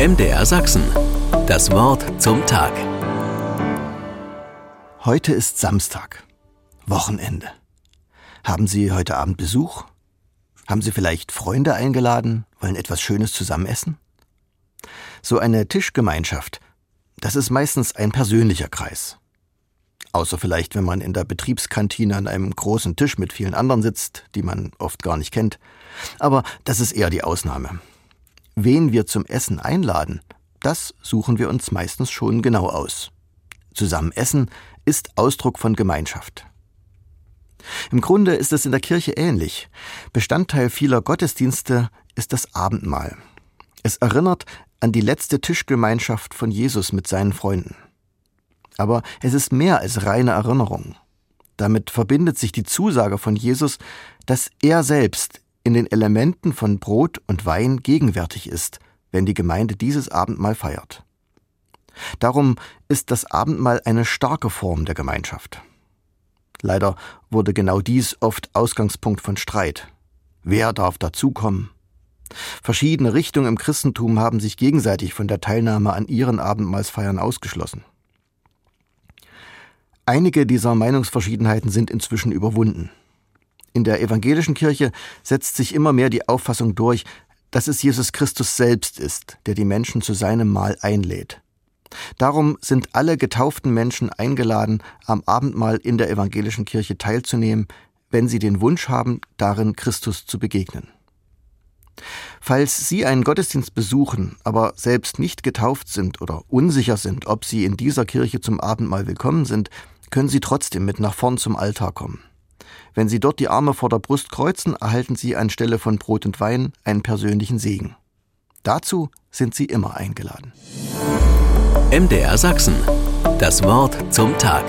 MDR Sachsen. Das Wort zum Tag. Heute ist Samstag. Wochenende. Haben Sie heute Abend Besuch? Haben Sie vielleicht Freunde eingeladen, wollen etwas Schönes zusammen essen? So eine Tischgemeinschaft, das ist meistens ein persönlicher Kreis. Außer vielleicht, wenn man in der Betriebskantine an einem großen Tisch mit vielen anderen sitzt, die man oft gar nicht kennt. Aber das ist eher die Ausnahme. Wen wir zum Essen einladen, das suchen wir uns meistens schon genau aus. Zusammen essen ist Ausdruck von Gemeinschaft. Im Grunde ist es in der Kirche ähnlich. Bestandteil vieler Gottesdienste ist das Abendmahl. Es erinnert an die letzte Tischgemeinschaft von Jesus mit seinen Freunden. Aber es ist mehr als reine Erinnerung. Damit verbindet sich die Zusage von Jesus, dass er selbst in den Elementen von Brot und Wein gegenwärtig ist, wenn die Gemeinde dieses Abendmahl feiert. Darum ist das Abendmahl eine starke Form der Gemeinschaft. Leider wurde genau dies oft Ausgangspunkt von Streit. Wer darf dazukommen? Verschiedene Richtungen im Christentum haben sich gegenseitig von der Teilnahme an ihren Abendmahlsfeiern ausgeschlossen. Einige dieser Meinungsverschiedenheiten sind inzwischen überwunden. In der evangelischen Kirche setzt sich immer mehr die Auffassung durch, dass es Jesus Christus selbst ist, der die Menschen zu seinem Mahl einlädt. Darum sind alle getauften Menschen eingeladen, am Abendmahl in der evangelischen Kirche teilzunehmen, wenn sie den Wunsch haben, darin Christus zu begegnen. Falls Sie einen Gottesdienst besuchen, aber selbst nicht getauft sind oder unsicher sind, ob Sie in dieser Kirche zum Abendmahl willkommen sind, können Sie trotzdem mit nach vorn zum Altar kommen. Wenn Sie dort die Arme vor der Brust kreuzen, erhalten Sie anstelle von Brot und Wein einen persönlichen Segen. Dazu sind Sie immer eingeladen. MDR Sachsen. Das Wort zum Tag.